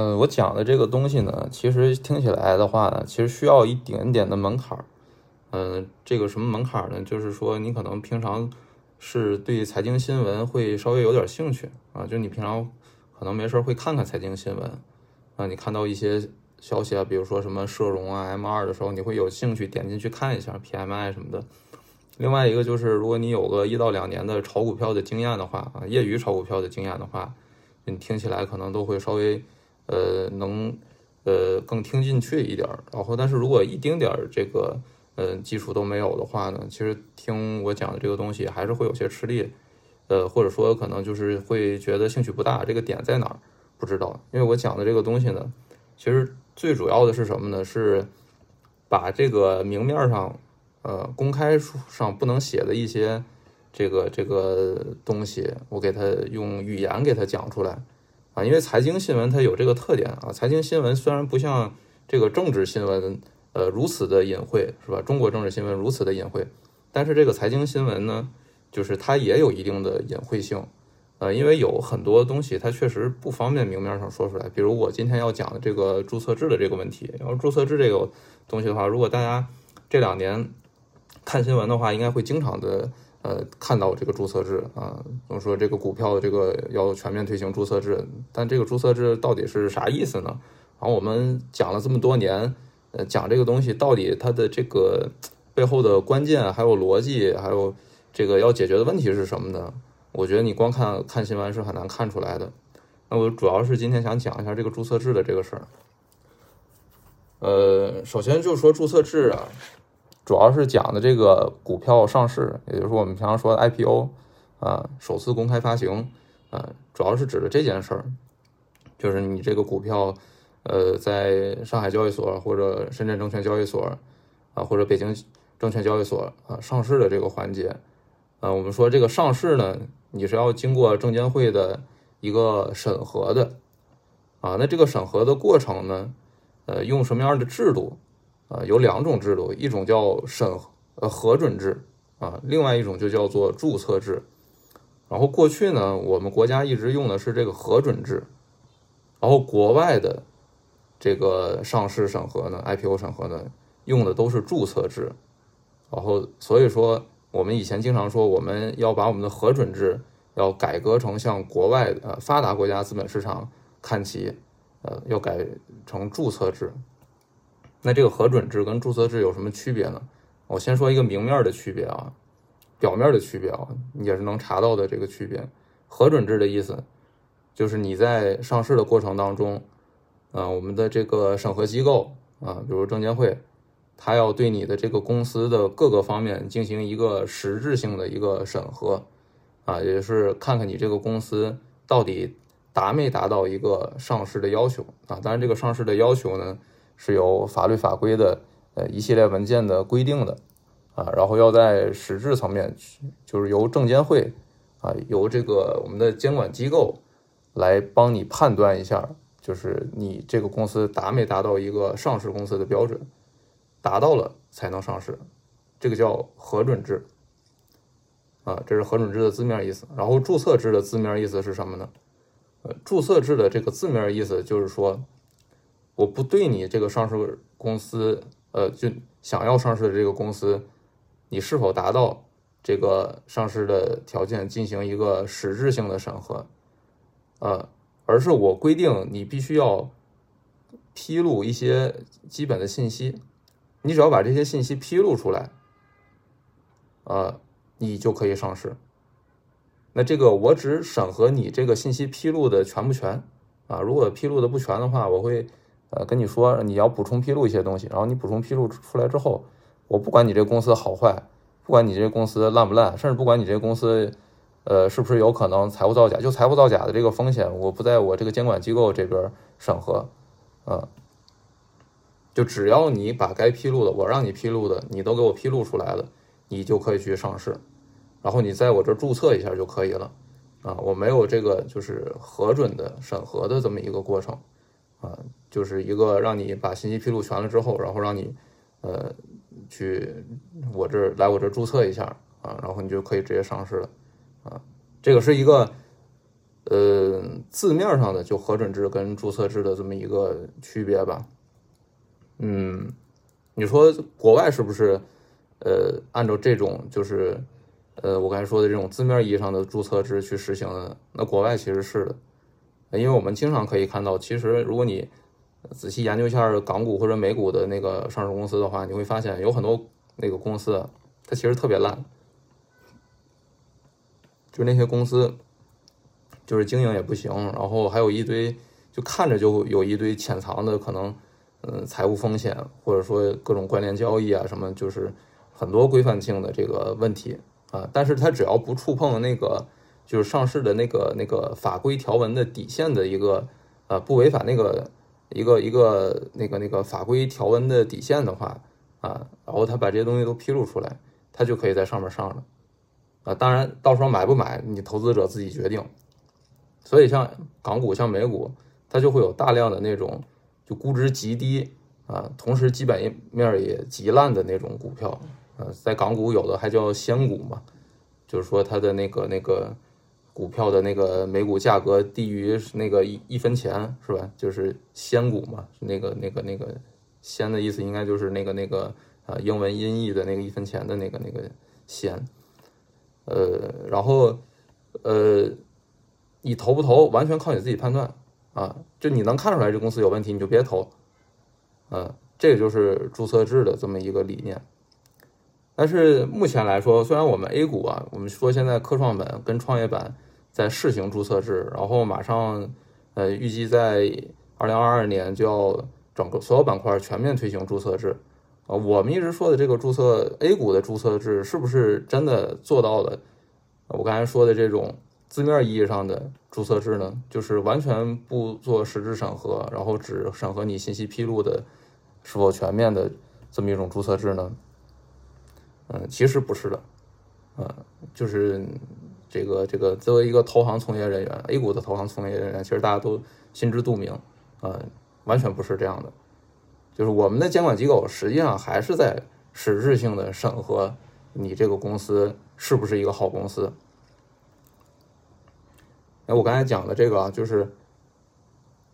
呃，我讲的这个东西呢，其实听起来的话呢，其实需要一点点的门槛儿。嗯，这个什么门槛儿呢？就是说你可能平常是对财经新闻会稍微有点兴趣啊，就你平常可能没事儿会看看财经新闻啊，你看到一些消息啊，比如说什么社融啊、M 二的时候，你会有兴趣点进去看一下 PMI 什么的。另外一个就是，如果你有个一到两年的炒股票的经验的话啊，业余炒股票的经验的话，你听起来可能都会稍微。呃，能呃更听进去一点儿，然后但是如果一丁点儿这个呃基础都没有的话呢，其实听我讲的这个东西还是会有些吃力，呃或者说可能就是会觉得兴趣不大，这个点在哪儿不知道，因为我讲的这个东西呢，其实最主要的是什么呢？是把这个明面上呃公开书上不能写的一些这个这个东西，我给他用语言给他讲出来。因为财经新闻它有这个特点啊，财经新闻虽然不像这个政治新闻，呃，如此的隐晦，是吧？中国政治新闻如此的隐晦，但是这个财经新闻呢，就是它也有一定的隐晦性，呃，因为有很多东西它确实不方便明面上说出来，比如我今天要讲的这个注册制的这个问题，然后注册制这个东西的话，如果大家这两年看新闻的话，应该会经常的。呃，看到这个注册制啊，怎么说这个股票这个要全面推行注册制，但这个注册制到底是啥意思呢？然后我们讲了这么多年，呃，讲这个东西到底它的这个背后的关键，还有逻辑，还有这个要解决的问题是什么呢？我觉得你光看看新闻是很难看出来的。那我主要是今天想讲一下这个注册制的这个事儿。呃，首先就是说注册制啊。主要是讲的这个股票上市，也就是我们平常说的 IPO 啊，首次公开发行啊，主要是指的这件事儿，就是你这个股票，呃，在上海交易所或者深圳证券交易所啊，或者北京证券交易所啊上市的这个环节，啊，我们说这个上市呢，你是要经过证监会的一个审核的啊，那这个审核的过程呢，呃，用什么样的制度？呃，有两种制度，一种叫审呃核准制啊，另外一种就叫做注册制。然后过去呢，我们国家一直用的是这个核准制，然后国外的这个上市审核呢，IPO 审核呢，用的都是注册制。然后所以说，我们以前经常说，我们要把我们的核准制要改革成像国外呃发达国家资本市场看齐，呃，要改成注册制。那这个核准制跟注册制有什么区别呢？我先说一个明面的区别啊，表面的区别啊，也是能查到的这个区别。核准制的意思就是你在上市的过程当中，啊，我们的这个审核机构啊，比如证监会，它要对你的这个公司的各个方面进行一个实质性的一个审核，啊，也就是看看你这个公司到底达没达到一个上市的要求啊。当然，这个上市的要求呢。是有法律法规的，呃，一系列文件的规定的，啊，然后要在实质层面，就是由证监会，啊，由这个我们的监管机构来帮你判断一下，就是你这个公司达没达到一个上市公司的标准，达到了才能上市，这个叫核准制，啊，这是核准制的字面意思。然后注册制的字面意思是什么呢？呃，注册制的这个字面意思就是说。我不对你这个上市公司，呃，就想要上市的这个公司，你是否达到这个上市的条件进行一个实质性的审核，呃，而是我规定你必须要披露一些基本的信息，你只要把这些信息披露出来，呃，你就可以上市。那这个我只审核你这个信息披露的全不全啊？如果披露的不全的话，我会。呃，跟你说你要补充披露一些东西，然后你补充披露出来之后，我不管你这公司好坏，不管你这公司烂不烂，甚至不管你这公司，呃，是不是有可能财务造假，就财务造假的这个风险，我不在我这个监管机构这边审核，啊，就只要你把该披露的，我让你披露的，你都给我披露出来了，你就可以去上市，然后你在我这注册一下就可以了，啊，我没有这个就是核准的审核的这么一个过程。啊，就是一个让你把信息披露全了之后，然后让你，呃，去我这儿来我这儿注册一下啊，然后你就可以直接上市了啊。这个是一个，呃，字面上的就核准制跟注册制的这么一个区别吧。嗯，你说国外是不是呃按照这种就是呃我刚才说的这种字面意义上的注册制去实行的？那国外其实是的，因为我们经常可以看到，其实如果你仔细研究一下港股或者美股的那个上市公司的话，你会发现有很多那个公司它其实特别烂，就那些公司。就是经营也不行，然后还有一堆，就看着就有一堆潜藏的可能，嗯，财务风险或者说各种关联交易啊什么，就是很多规范性的这个问题啊。但是它只要不触碰那个就是上市的那个那个法规条文的底线的一个呃不违反那个一个一个那个那个法规条文的底线的话啊，然后他把这些东西都披露出来，他就可以在上面上了啊。当然到时候买不买，你投资者自己决定。所以像港股、像美股，它就会有大量的那种就估值极低啊，同时基本面也极烂的那种股票。呃，在港股有的还叫仙股嘛，就是说它的那个那个股票的那个每股价格低于那个一一分钱，是吧？就是仙股嘛，那个那个那个仙的意思应该就是那个那个啊英文音译的那个一分钱的那个那个仙。呃，然后呃。你投不投，完全靠你自己判断啊！就你能看出来这公司有问题，你就别投。嗯，这个就是注册制的这么一个理念。但是目前来说，虽然我们 A 股啊，我们说现在科创板跟创业板在试行注册制，然后马上呃预计在二零二二年就要整个所有板块全面推行注册制啊。我们一直说的这个注册 A 股的注册制，是不是真的做到了？我刚才说的这种。字面意义上的注册制呢，就是完全不做实质审核，然后只审核你信息披露的是否全面的这么一种注册制呢？嗯，其实不是的，嗯，就是这个这个作为一个投行从业人员，A 股的投行从业人员，其实大家都心知肚明，呃，完全不是这样的，就是我们的监管机构实际上还是在实质性的审核你这个公司是不是一个好公司。哎，我刚才讲的这个啊，就是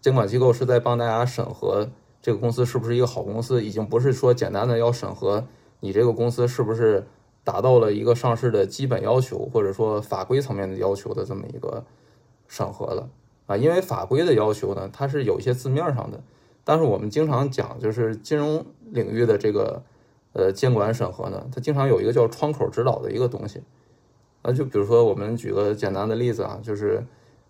监管机构是在帮大家审核这个公司是不是一个好公司，已经不是说简单的要审核你这个公司是不是达到了一个上市的基本要求，或者说法规层面的要求的这么一个审核了啊。因为法规的要求呢，它是有一些字面上的，但是我们经常讲，就是金融领域的这个呃监管审核呢，它经常有一个叫窗口指导的一个东西啊。就比如说，我们举个简单的例子啊，就是。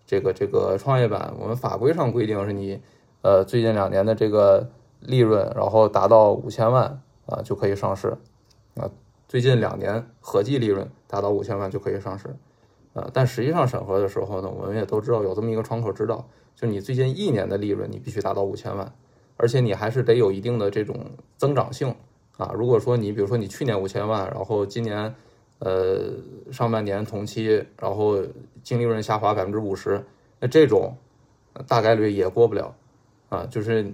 这个这个创业板，我们法规上规定是你，呃，最近两年的这个利润，然后达到五千万啊，就可以上市，啊，最近两年合计利润达到五千万就可以上市，啊，但实际上审核的时候呢，我们也都知道有这么一个窗口指导，就你最近一年的利润你必须达到五千万，而且你还是得有一定的这种增长性，啊，如果说你比如说你去年五千万，然后今年。呃，上半年同期，然后净利润下滑百分之五十，那这种大概率也过不了啊。就是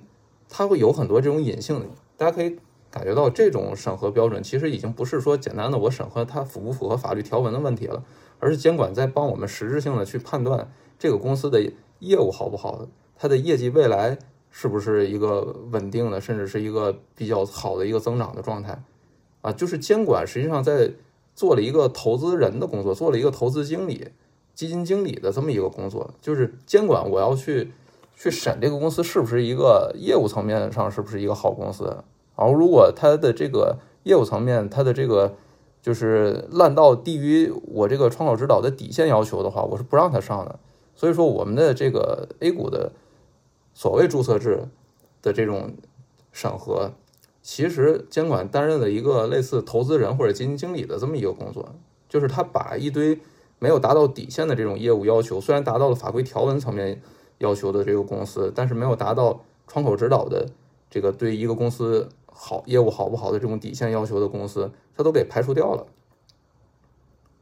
它会有很多这种隐性的，大家可以感觉到这种审核标准其实已经不是说简单的我审核它符不符合法律条文的问题了，而是监管在帮我们实质性的去判断这个公司的业务好不好，它的业绩未来是不是一个稳定的，甚至是一个比较好的一个增长的状态啊。就是监管实际上在。做了一个投资人的工作，做了一个投资经理、基金经理的这么一个工作，就是监管我要去去审这个公司是不是一个业务层面上是不是一个好公司。然后如果它的这个业务层面，它的这个就是烂到低于我这个窗口指导的底线要求的话，我是不让它上的。所以说，我们的这个 A 股的所谓注册制的这种审核。其实监管担任了一个类似投资人或者基金经理的这么一个工作，就是他把一堆没有达到底线的这种业务要求，虽然达到了法规条文层面要求的这个公司，但是没有达到窗口指导的这个对一个公司好业务好不好的这种底线要求的公司，他都给排除掉了。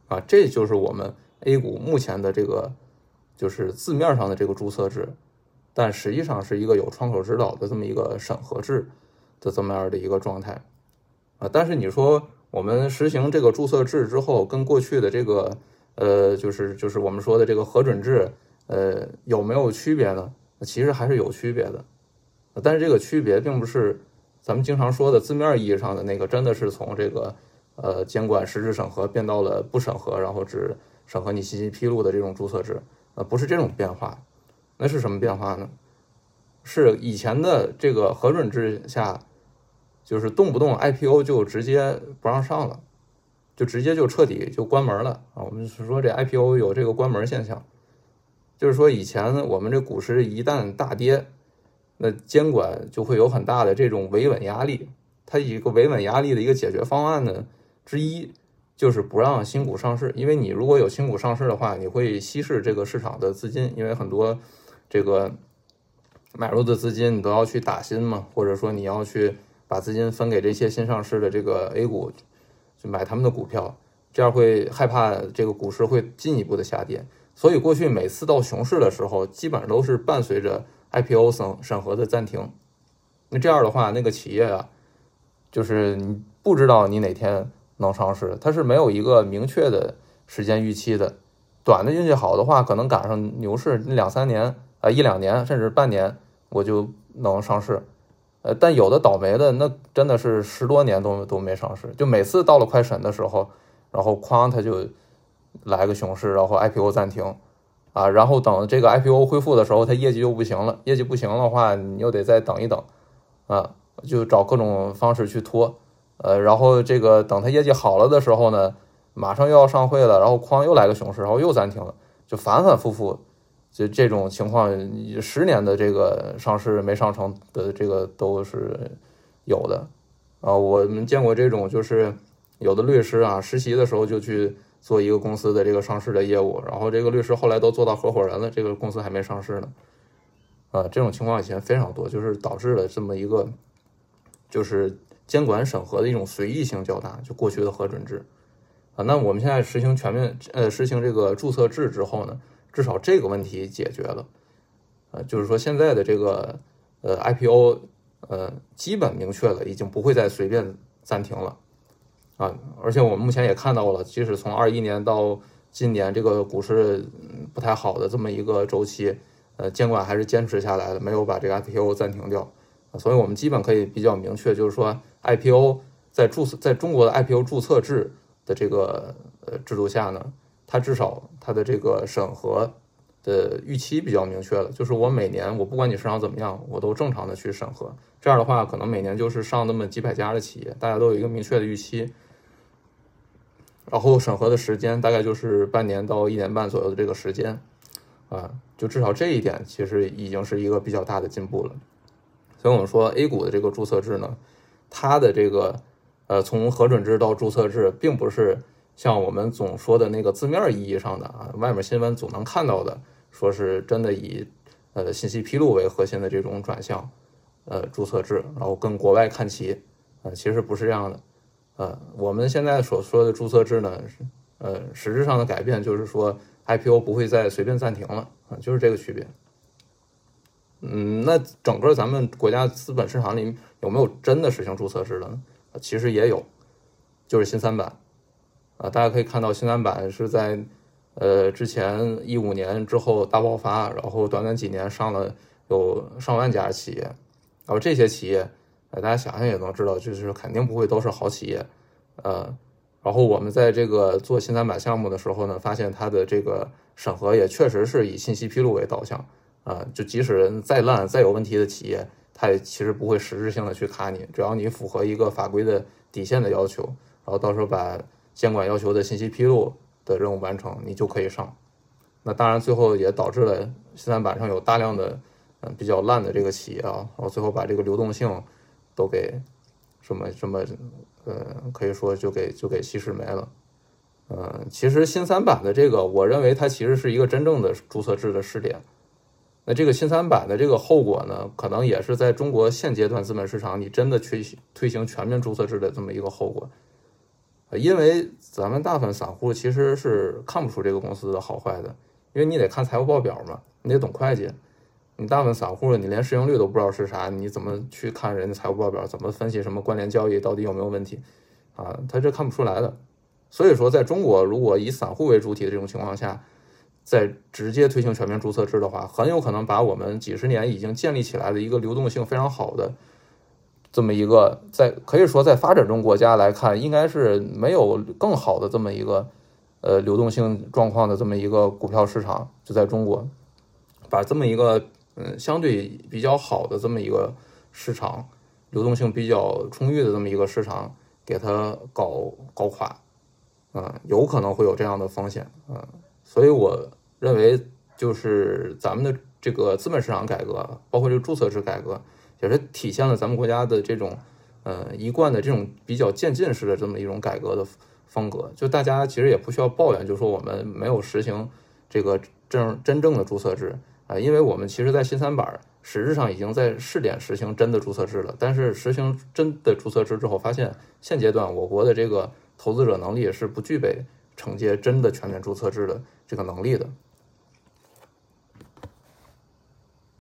啊，这就是我们 A 股目前的这个就是字面上的这个注册制，但实际上是一个有窗口指导的这么一个审核制。的这么样的一个状态，啊，但是你说我们实行这个注册制之后，跟过去的这个呃，就是就是我们说的这个核准制，呃，有没有区别呢？其实还是有区别的，但是这个区别并不是咱们经常说的字面意义上的那个，真的是从这个呃监管实质审核变到了不审核，然后只审核你信息披露的这种注册制，呃，不是这种变化，那是什么变化呢？是以前的这个核准制下，就是动不动 IPO 就直接不让上了，就直接就彻底就关门了啊！我们是说这 IPO 有这个关门现象。就是说，以前我们这股市一旦大跌，那监管就会有很大的这种维稳压力。它一个维稳压力的一个解决方案呢，之一就是不让新股上市。因为你如果有新股上市的话，你会稀释这个市场的资金，因为很多这个买入的资金你都要去打新嘛，或者说你要去把资金分给这些新上市的这个 A 股，去买他们的股票，这样会害怕这个股市会进一步的下跌。所以过去每次到熊市的时候，基本上都是伴随着 IPO 审审核的暂停。那这样的话，那个企业啊，就是你不知道你哪天能上市，它是没有一个明确的时间预期的。短的运气好的话，可能赶上牛市两三年啊，一两年甚至半年，我就能上市。呃，但有的倒霉的，那真的是十多年都都没上市。就每次到了快审的时候，然后哐，它就。来个熊市，然后 IPO 暂停，啊，然后等这个 IPO 恢复的时候，它业绩又不行了。业绩不行的话，你又得再等一等，啊，就找各种方式去拖，呃，然后这个等它业绩好了的时候呢，马上又要上会了，然后哐又来个熊市，然后又暂停了，就反反复复，就这种情况，十年的这个上市没上成的这个都是有的，啊，我们见过这种，就是有的律师啊，实习的时候就去。做一个公司的这个上市的业务，然后这个律师后来都做到合伙人了，这个公司还没上市呢，啊，这种情况以前非常多，就是导致了这么一个，就是监管审核的一种随意性较大，就过去的核准制，啊，那我们现在实行全面呃实行这个注册制之后呢，至少这个问题解决了，啊，就是说现在的这个呃 IPO 呃基本明确了，已经不会再随便暂停了。啊，而且我们目前也看到了，即使从二一年到今年这个股市不太好的这么一个周期，呃，监管还是坚持下来了，没有把这个 IPO 暂停掉。所以我们基本可以比较明确，就是说 IPO 在注册在中国的 IPO 注册制的这个呃制度下呢，它至少它的这个审核的预期比较明确了，就是我每年我不管你市场怎么样，我都正常的去审核。这样的话，可能每年就是上那么几百家的企业，大家都有一个明确的预期。然后审核的时间大概就是半年到一年半左右的这个时间，啊，就至少这一点其实已经是一个比较大的进步了。所以我们说 A 股的这个注册制呢，它的这个呃从核准制到注册制，并不是像我们总说的那个字面意义上的啊，外面新闻总能看到的，说是真的以呃信息披露为核心的这种转向呃注册制，然后跟国外看齐，呃，其实不是这样的。呃，我们现在所说的注册制呢，是呃实质上的改变，就是说 IPO 不会再随便暂停了啊，就是这个区别。嗯，那整个咱们国家资本市场里有没有真的实行注册制的呢？其实也有，就是新三板啊，大家可以看到新三板是在呃之前一五年之后大爆发，然后短短几年上了有上万家企业，然后这些企业。大家想想也能知道，就是肯定不会都是好企业，呃，然后我们在这个做新三板项目的时候呢，发现它的这个审核也确实是以信息披露为导向，啊，就即使再烂再有问题的企业，它也其实不会实质性的去卡你，只要你符合一个法规的底线的要求，然后到时候把监管要求的信息披露的任务完成，你就可以上。那当然最后也导致了新三板上有大量的嗯比较烂的这个企业啊，然后最后把这个流动性。都给什么什么，呃，可以说就给就给稀释没了。嗯，其实新三板的这个，我认为它其实是一个真正的注册制的试点。那这个新三板的这个后果呢，可能也是在中国现阶段资本市场，你真的推推行全面注册制的这么一个后果。因为咱们大部分散户其实是看不出这个公司的好坏的，因为你得看财务报表嘛，你得懂会计。你大部分散户，你连市盈率都不知道是啥，你怎么去看人家财务报表？怎么分析什么关联交易到底有没有问题？啊，他这看不出来的。所以说，在中国，如果以散户为主体的这种情况下，在直接推行全面注册制的话，很有可能把我们几十年已经建立起来的一个流动性非常好的这么一个，在可以说在发展中国家来看，应该是没有更好的这么一个呃流动性状况的这么一个股票市场，就在中国，把这么一个相对比较好的这么一个市场，流动性比较充裕的这么一个市场，给它搞搞垮，嗯，有可能会有这样的风险，嗯，所以我认为就是咱们的这个资本市场改革，包括这个注册制改革。也是体现了咱们国家的这种，呃，一贯的这种比较渐进式的这么一种改革的风格。就大家其实也不需要抱怨，就说我们没有实行这个正真正的注册制啊，因为我们其实，在新三板实质上已经在试点实行真的注册制了。但是实行真的注册制之后，发现现阶段我国的这个投资者能力是不具备承接真的全面注册制的这个能力的。